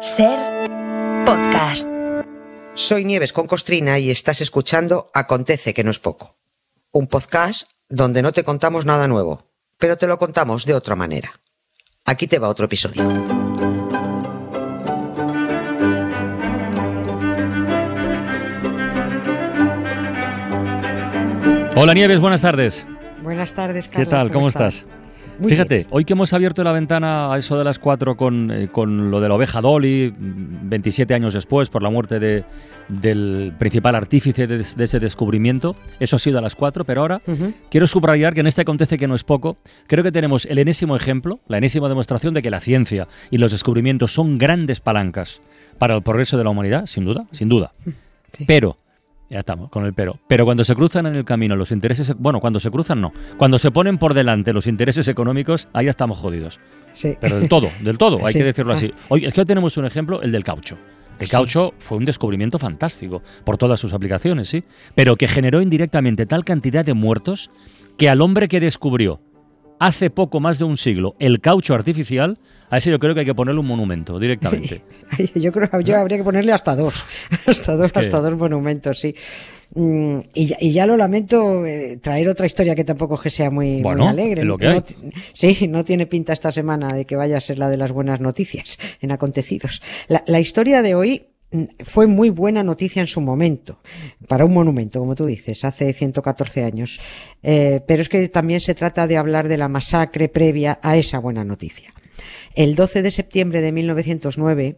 Ser podcast. Soy Nieves con Costrina y estás escuchando Acontece que no es poco. Un podcast donde no te contamos nada nuevo, pero te lo contamos de otra manera. Aquí te va otro episodio. Hola Nieves, buenas tardes. Buenas tardes, ¿Qué Carlos. tal? ¿Cómo estás? Muy Fíjate, bien. hoy que hemos abierto la ventana a eso de las 4 con, eh, con lo de la oveja Dolly, mm, 27 años después, por la muerte de- del principal artífice de, de ese descubrimiento, eso ha sido a las 4, pero ahora quiero subrayar que en este acontece que no es poco, creo que tenemos el enésimo ejemplo, la enésima demostración de que la ciencia y los descubrimientos son grandes palancas para el progreso de la humanidad, sin duda, sin duda. Sí. Pero, ya estamos con el pero, pero cuando se cruzan en el camino los intereses, bueno, cuando se cruzan no, cuando se ponen por delante los intereses económicos, ahí ya estamos jodidos. Sí. Pero del todo, del todo, hay Sí. que decirlo así. Hoy es que hoy tenemos un ejemplo, el del caucho. El Sí. caucho fue un descubrimiento fantástico por todas sus aplicaciones, sí, pero que generó indirectamente tal cantidad de muertos que al hombre que descubrió hace poco más de un siglo el caucho artificial, a ese yo creo que hay que ponerle un monumento directamente. Yo creo que yo habría que ponerle hasta dos, hasta dos, que- hasta dos monumentos, sí. Mm, y, ya, y ya lo lamento eh, traer otra historia que tampoco es que sea muy, muy Bueno, alegre. lo que No sí, no tiene pinta esta semana de que vaya a ser la de las buenas noticias en acontecidos. La, la historia de hoy fue muy buena noticia en su momento, para un monumento, como tú dices, hace 114 años. Eh, pero es que también se trata de hablar de la masacre previa a esa buena noticia. El 12 de septiembre de 1909,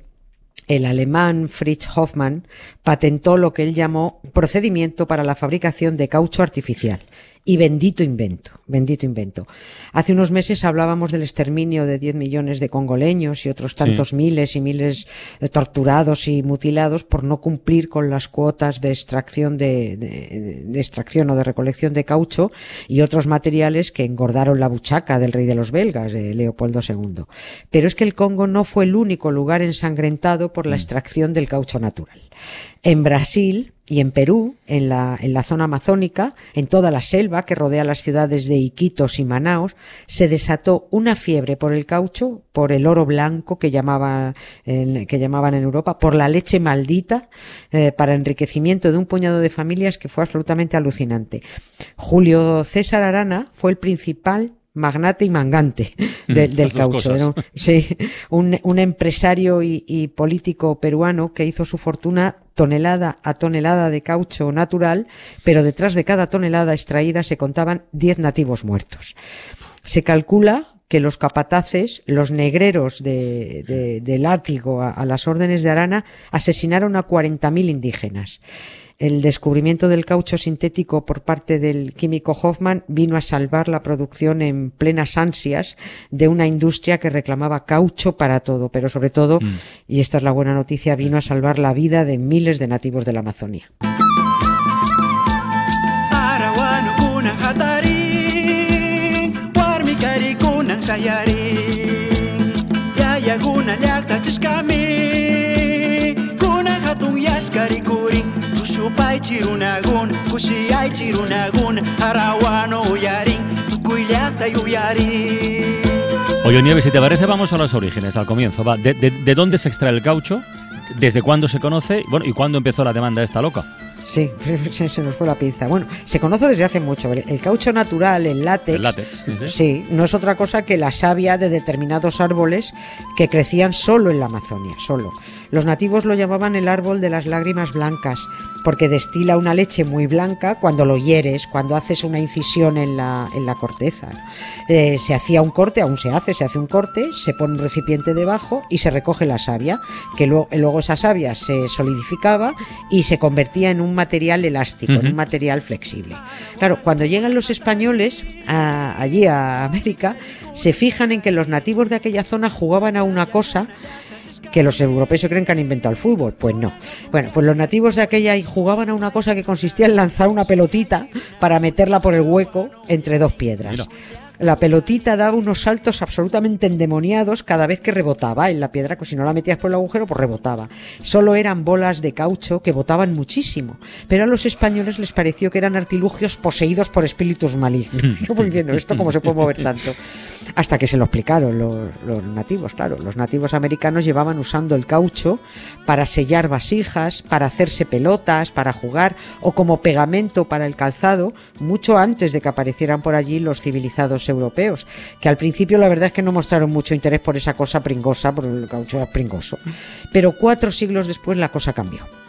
el alemán Fritz Hoffmann patentó lo que él llamó procedimiento para la fabricación de caucho artificial. Y bendito invento, bendito invento. Hace unos meses hablábamos del exterminio de 10 millones de congoleños y otros tantos miles y miles de torturados y mutilados por no cumplir con las cuotas de extracción de, de- de extracción o de recolección de caucho y otros materiales que engordaron la buchaca del rey de los belgas, de Leopoldo II. Pero es que el Congo no fue el único lugar ensangrentado por la extracción del caucho natural. En Brasil y en Perú, en la, en la zona amazónica, en toda la selva que rodea las ciudades de Iquitos y Manaos, se desató una fiebre por el caucho, por el oro blanco que, llamaba, que llamaban en Europa, por la leche maldita, eh, para enriquecimiento de un puñado de familias que fue absolutamente alucinante. Julio César Arana fue el principal magnate y mangante de- Mm, del caucho. un- sí, un, un empresario y, y político peruano que hizo su fortuna tonelada a tonelada de caucho natural, pero detrás de cada tonelada extraída se contaban 10 nativos muertos. Se calcula que los capataces, los negreros de, de- de látigo a, a las órdenes de Arana, asesinaron a 40.000 indígenas. El descubrimiento del caucho sintético por parte del químico Hoffman vino a salvar la producción en plenas ansias de una industria que reclamaba caucho para todo, pero sobre todo, y esta es la buena noticia, vino a salvar la vida de miles de nativos de la Amazonía. Tusupay chirunagun Kusiyay chirunagun Arawano uyaring Tukuy lyakta uyaring Oye, Nieves, si te parece, vamos a los orígenes, al comienzo. Va. De, de- de dónde se extrae el caucho? ¿Desde cuándo se conoce? Bueno, ¿y cuándo empezó la demanda esta loca? Sí, se, se nos fue la pinza. Bueno, se conoce desde hace mucho. El, el caucho natural, el látex, El látex, sí, no es otra cosa que la savia de determinados árboles que crecían solo en la Amazonia, solo. Los nativos lo llamaban el árbol de las lágrimas blancas, porque destila una leche muy blanca cuando lo hieres, cuando haces una incisión en la, en la corteza. Eh, se hacía un corte, aún se hace, se hace un corte, se pone un recipiente debajo y se recoge la savia, que luego, luego esa savia se solidificaba y se convertía en un material elástico, en un material flexible. Claro, cuando llegan los españoles a- allí a América, se fijan en que los nativos de aquella zona jugaban a una cosa que los europeos creen que han inventado el fútbol. Pues no. Bueno, pues los nativos de aquella jugaban a una cosa que consistía en lanzar una pelotita para meterla por el hueco entre dos piedras. La pelotita daba unos saltos absolutamente endemoniados cada vez que rebotaba en la piedra, que si no la metías por el agujero, pues rebotaba. Solo eran bolas de caucho que botaban muchísimo, pero a los españoles les pareció que eran artilugios poseídos por espíritus malignos. Yo diciendo, ¿esto cómo se puede mover tanto? Hasta que se lo explicaron los, los nativos, claro. Los nativos americanos llevaban usando el caucho para sellar vasijas, para hacerse pelotas, para jugar o como pegamento para el calzado, mucho antes de que aparecieran por allí los civilizados europeos, que al principio la verdad es que no mostraron mucho interés por esa cosa pringosa, por el caucho pringoso. Pero cuatro siglos después la cosa cambió.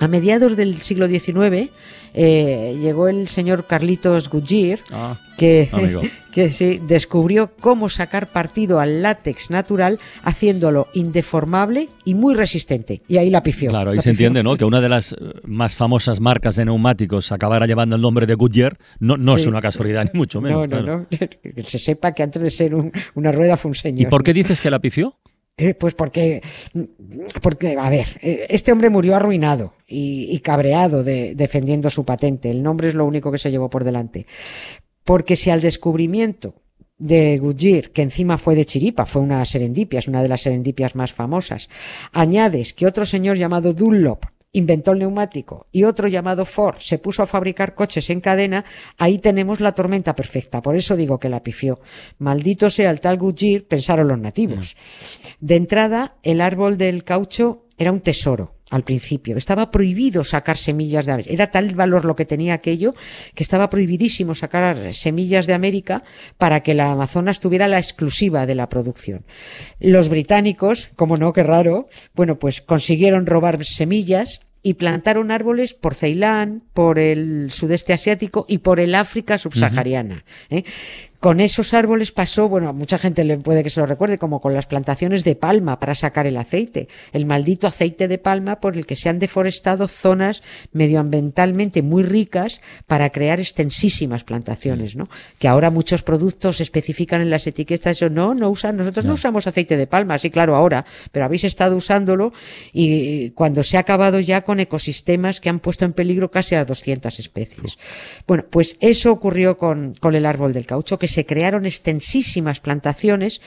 A mediados del siglo XIX eh, llegó el señor Carlitos Goodyear, Ah, que, amigo. que sí, descubrió cómo sacar partido al látex natural haciéndolo indeformable y muy resistente. Y ahí la pifió. Claro, ahí se pifió. entiende, ¿no? Que una de las eh, más famosas marcas de neumáticos acabara llevando el nombre de Goodyear no, no es una casualidad, ni mucho menos. no, no, claro. no. Que se sepa que antes de ser un- una rueda fue un ¿Y señor. por qué dices que la pifió? Eh, pues porque, porque, a ver, eh, este hombre murió arruinado y, cabreado de, defendiendo su patente. El nombre es lo único que se llevó por delante. Porque si al descubrimiento de Goodyear, que encima fue de chiripa, fue una serendipia, es una de las serendipias más famosas, añades que otro señor llamado Dunlop inventó el neumático y otro llamado Ford se puso a fabricar coches en cadena, ahí tenemos la tormenta perfecta. Por eso digo que la pifió. Maldito sea el tal Goodyear, pensaron los nativos. De entrada, el árbol del caucho era un tesoro al principio. Estaba prohibido sacar semillas de aves. Era tal valor lo que tenía aquello que estaba prohibidísimo sacar semillas de América para que la Amazonas tuviera la exclusiva de la producción. Los británicos, como no, qué raro, bueno, pues consiguieron robar semillas y plantaron árboles por Ceilán, por el sudeste asiático y por el África subsahariana. ¿eh? Con esos árboles pasó, bueno, a mucha gente le puede que se lo recuerde, como con las plantaciones de palma para sacar el aceite. El maldito aceite de palma por el que se han deforestado zonas medioambientalmente muy ricas para crear extensísimas plantaciones, ¿no? Que ahora muchos productos especifican en las etiquetas eso, no, no usan, nosotros no usamos aceite de palma, sí, claro, ahora, pero habéis estado usándolo y cuando se ha acabado ya con ecosistemas que han puesto en peligro casi a 200 especies. Bueno, pues eso ocurrió con, con el árbol del caucho, que se crearon extensísimas plantaciones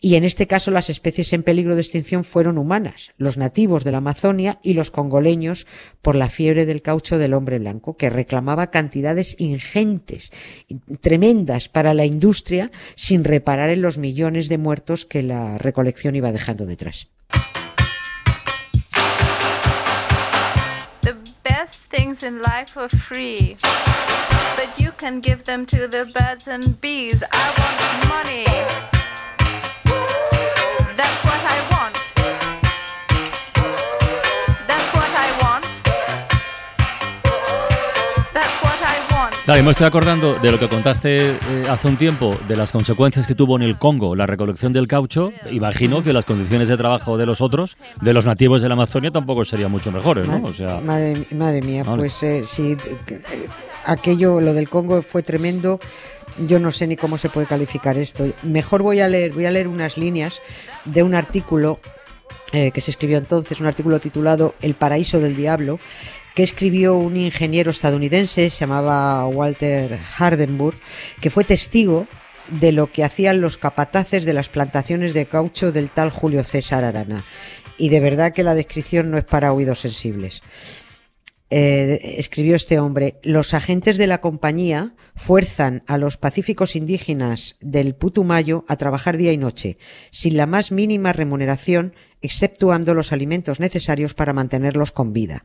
y en este caso las especies en peligro de extinción fueron humanas, los nativos de la Amazonia y los congoleños por la fiebre del caucho del hombre blanco, que reclamaba cantidades ingentes, tremendas para la industria, sin reparar en los millones de muertos que la recolección iba dejando detrás. Things in life are free, but you can give them to the birds and bees. I want money. Claro, y me estoy acordando de lo que contaste eh, hace un tiempo, de las consecuencias que tuvo en el Congo la recolección del caucho. Imagino que las condiciones de trabajo de los otros, de los nativos de la Amazonia, tampoco serían mucho mejores, ¿no? O sea, Madre, madre mía, Vale. pues eh, sí, eh, aquello, lo del Congo fue tremendo. Yo no sé ni cómo se puede calificar esto. Mejor voy a leer, voy a leer unas líneas de un artículo eh, que se escribió entonces, un artículo titulado El paraíso del diablo, que escribió un ingeniero estadounidense, se llamaba Walter Hardenburg, que fue testigo de lo que hacían los capataces de las plantaciones de caucho del tal Julio César Arana. Y de verdad que la descripción no es para oídos sensibles. Eh, escribió este hombre, los agentes de la compañía fuerzan a los pacíficos indígenas del Putumayo a trabajar día y noche, sin la más mínima remuneración, exceptuando los alimentos necesarios para mantenerlos con vida.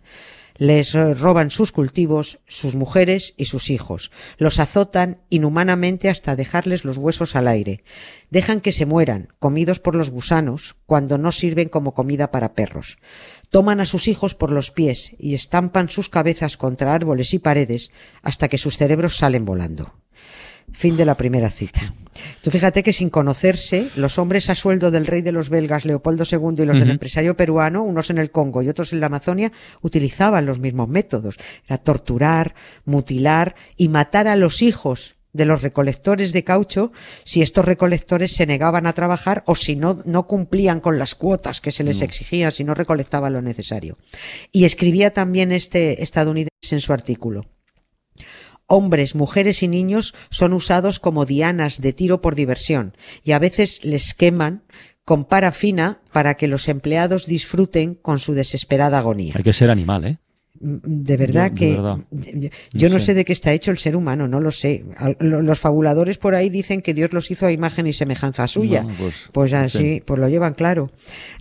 Les roban sus cultivos, sus mujeres y sus hijos. Los azotan inhumanamente hasta dejarles los huesos al aire. Dejan que se mueran, comidos por los gusanos, cuando no sirven como comida para perros. Toman a sus hijos por los pies y estampan sus cabezas contra árboles y paredes hasta que sus cerebros salen volando. Fin de la primera cita. Tú fíjate que sin conocerse, los hombres a sueldo del rey de los belgas Leopoldo II y los del empresario peruano, unos en el Congo y otros en la Amazonia, utilizaban los mismos métodos. Era torturar, mutilar y matar a los hijos de los recolectores de caucho si estos recolectores se negaban a trabajar o si no, no cumplían con las cuotas que se les exigían, si no recolectaban lo necesario. Y escribía también este estadounidense en su artículo. Hombres, mujeres y niños son usados como dianas de tiro por diversión y a veces les queman con parafina para que los empleados disfruten con su desesperada agonía. Hay que ser animal, ¿eh? Mm, De verdad que verdad. yo- No no sé. sé de qué está hecho el ser humano, no lo sé. Los fabuladores por ahí dicen que Dios los hizo a imagen y semejanza suya. Pues, Pues así, sé. pues lo llevan claro.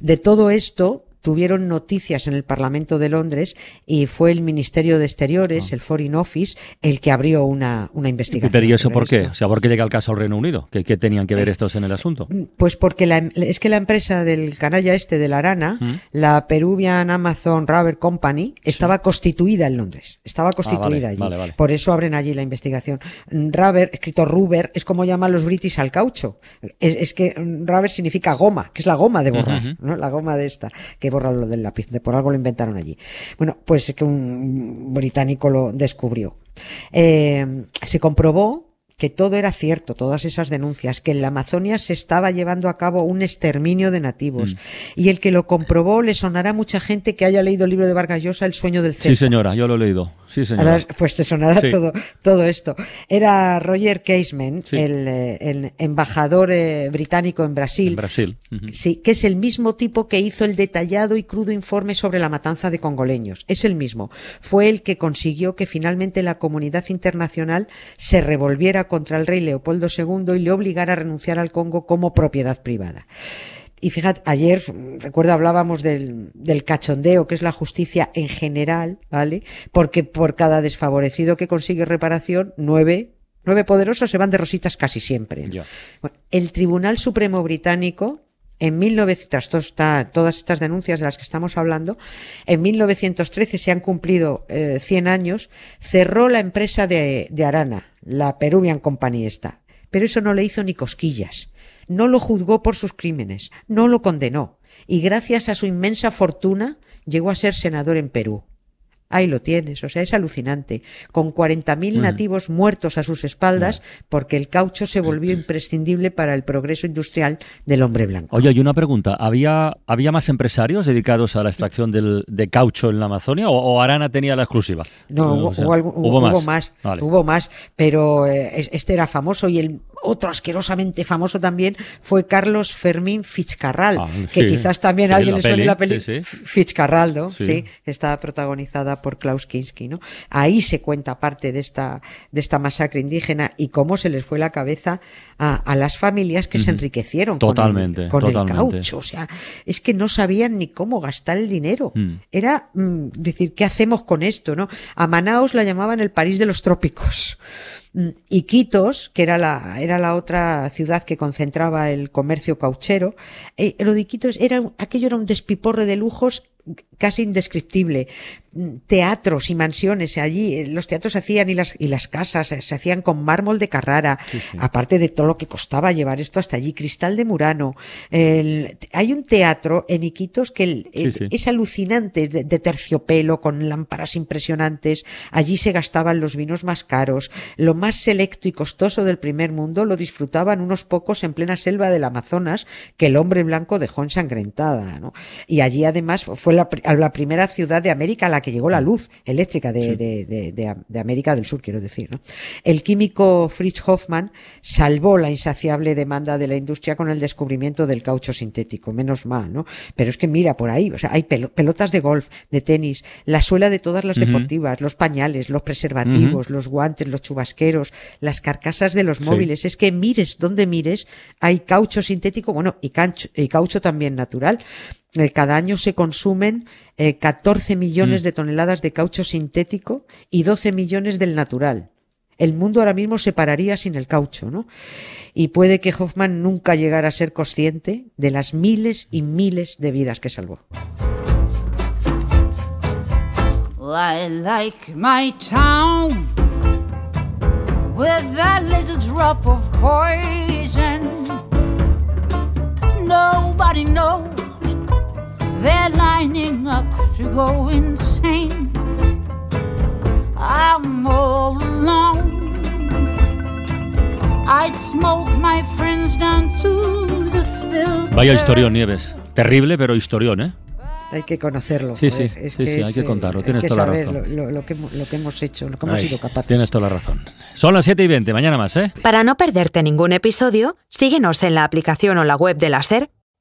De todo esto tuvieron noticias en el Parlamento de Londres y fue el Ministerio de Exteriores, Ah. el Foreign Office, el que abrió una, una investigación. Pero ¿y eso por qué? O sea, ¿por qué llega el caso al Reino Unido? ¿Qué, qué tenían que ver estos en el asunto? Pues porque la, em- es que la empresa del canalla este de la Arana, Mm. la Peruvian Amazon Rubber Company, estaba constituida en Londres. Estaba constituida Ah, vale, allí. vale, vale. Por eso abren allí la investigación. Mm, Rubber, escrito rubber, es como llaman los british al caucho. Es, es que mm, rubber significa goma, que es la goma de borrar. ¿no? La goma de esta, que borra lo del lápiz. De por algo lo inventaron allí. Bueno, pues que un británico lo descubrió. Eh, se comprobó que todo era cierto, todas esas denuncias, que en la Amazonia se estaba llevando a cabo un exterminio de nativos. Y el que lo comprobó le sonará a mucha gente que haya leído el libro de Vargas Llosa, El sueño del Sí, celta. señora, yo lo he leído. Sí, señora. Ahora, pues te sonará Sí. todo, todo esto. Era Roger Casement, Sí. el, eh, el embajador eh, británico en Brasil. En Brasil. Sí, que es el mismo tipo que hizo el detallado y crudo informe sobre la matanza de congoleños. Es el mismo. Fue el que consiguió que finalmente la comunidad internacional se revolviera contra el rey Leopoldo II y le obligara a renunciar al Congo como propiedad privada. Y fíjate, ayer, recuerdo, hablábamos del, del cachondeo, que es la justicia en general, ¿vale? Porque por cada desfavorecido que consigue reparación, nueve, nueve poderosos se van de rositas casi siempre. Bueno, el Tribunal Supremo Británico, en 1900, tras todo está- todas estas denuncias de las que estamos hablando, en 1913 se han cumplido eh, 100 años, cerró la empresa de, de Arana, la Peruvian Company esta. Pero eso no le hizo ni cosquillas. No lo juzgó por sus crímenes, no lo condenó. Y gracias a su inmensa fortuna llegó a ser senador en Perú. Ahí lo tienes, o sea, es alucinante. Con 40.000 nativos muertos a sus espaldas porque el caucho se volvió imprescindible para el progreso industrial del hombre blanco. Oye, y una pregunta. ¿Había, ¿había más empresarios dedicados a la extracción del, de caucho en la Amazonia o, o Arana tenía la exclusiva? No, hubo, O sea, hubo algún- hubo más. hubo más, Vale. hubo más, pero eh, es- este era famoso y el otro asquerosamente famoso también fue Carlos Fermín Fitzcarral, Ah, que sí. quizás también Sí, a alguien le suene peli, la peli sí, sí. Fitzcarral, ¿no? Sí. Está protagonizada por Klaus Kinski, ¿no? Ahí se cuenta parte de esta de esta masacre indígena y cómo se les fue la cabeza a, a las familias que se enriquecieron Totalmente, con, el, con el totalmente. caucho, o sea, es que no sabían ni cómo gastar el dinero. Mm. Era mm, decir, ¿qué hacemos con esto? ¿no? A Manaos la llamaban el París de los trópicos. Mm, Iquitos, que era la, era la otra ciudad que concentraba el comercio cauchero, eh, lo de Iquitos era, aquello era un despiporre de lujos casi indescriptible. Teatros y mansiones allí, eh, los teatros se hacían y las, y las casas eh, se hacían con mármol de Carrara, aparte de todo lo que costaba llevar esto hasta allí, cristal de Murano. El- hay un teatro en Iquitos que el- Sí, el- sí. es alucinante, de, de terciopelo, con lámparas impresionantes. Allí se gastaban los vinos más caros. Lo más selecto y costoso del primer mundo lo disfrutaban unos pocos en plena selva del Amazonas que el hombre blanco dejó ensangrentada. ¿no? Y allí además fue la, pri- la primera ciudad de América a la que llegó la luz eléctrica de, de- de- de- de América del Sur, quiero decir. ¿no? El químico Fritz Hoffmann salvó la insaciable demanda de la industria con el descubrimiento del caucho sintético, menos mal, ¿no? Pero es que mira por ahí, o sea, hay pelo- pelotas de golf, de tenis, la suela de todas las deportivas, los pañales, los preservativos, los guantes, los chubasqueros, las carcasas de los Sí. móviles. Es que mires donde mires, hay caucho sintético, bueno, y, cancho- y caucho también natural. Eh, Cada año se consumen eh, 14 millones Mm. de toneladas de caucho sintético y 12 millones del natural. El mundo ahora mismo se pararía sin el caucho, ¿no? Y puede que Hoffman nunca llegara a ser consciente de las miles y miles de vidas que salvó. I like my town with that little drop of poison. Nobody knows they're lining up to go insane. I'm all alone. I smoke my friends down to the filter. Vaya historión, Nieves. Terrible, pero historión, ¿eh? hay que conocerlo. Sí, joder, sí, es sí, sí, hay que contarlo, hay tienes que toda la razón. Lo, lo que, hemos- lo que hemos hecho, lo que hemos Ay, sido capaces. Tienes toda la razón. Son las 7 y 20, mañana más, ¿eh? Para no perderte ningún episodio, síguenos en la aplicación o la web de la SER,